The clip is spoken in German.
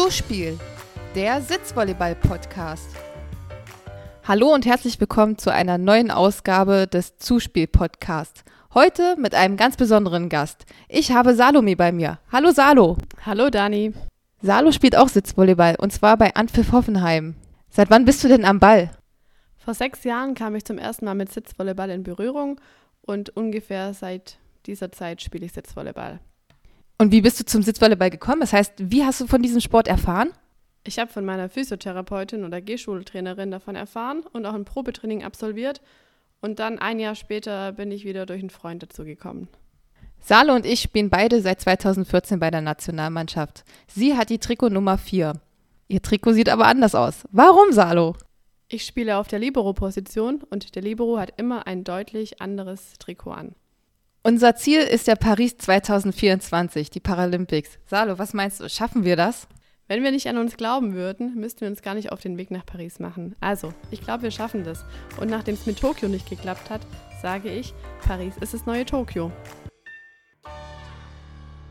Zuspiel, der Sitzvolleyball-Podcast. Hallo und herzlich willkommen zu einer neuen Ausgabe des Zuspiel-Podcasts. Heute mit einem ganz besonderen Gast. Ich habe Salome bei mir. Hallo Salo. Hallo Dani. Salo spielt auch Sitzvolleyball und zwar bei Anpfiff Hoffenheim. Seit wann bist du denn am Ball? Vor sechs Jahren kam ich zum ersten Mal mit Sitzvolleyball in Berührung und ungefähr seit dieser Zeit spiele ich Sitzvolleyball. Und wie bist du zum Sitzvolleyball gekommen? Das heißt, wie hast du von diesem Sport erfahren? Ich habe von meiner Physiotherapeutin oder Gehschultrainerin davon erfahren und auch ein Probetraining absolviert. Und dann ein Jahr später bin ich wieder durch einen Freund dazu gekommen. Salo und ich spielen beide seit 2014 bei der Nationalmannschaft. Sie hat die Trikot Nummer 4. Ihr Trikot sieht aber anders aus. Warum, Salo? Ich spiele auf der Libero-Position und der Libero hat immer ein deutlich anderes Trikot an. Unser Ziel ist ja Paris 2024, die Paralympics. Salo, was meinst du, schaffen wir das? Wenn wir nicht an uns glauben würden, müssten wir uns gar nicht auf den Weg nach Paris machen. Also, ich glaube, wir schaffen das. Und nachdem es mit Tokio nicht geklappt hat, sage ich, Paris ist das neue Tokio.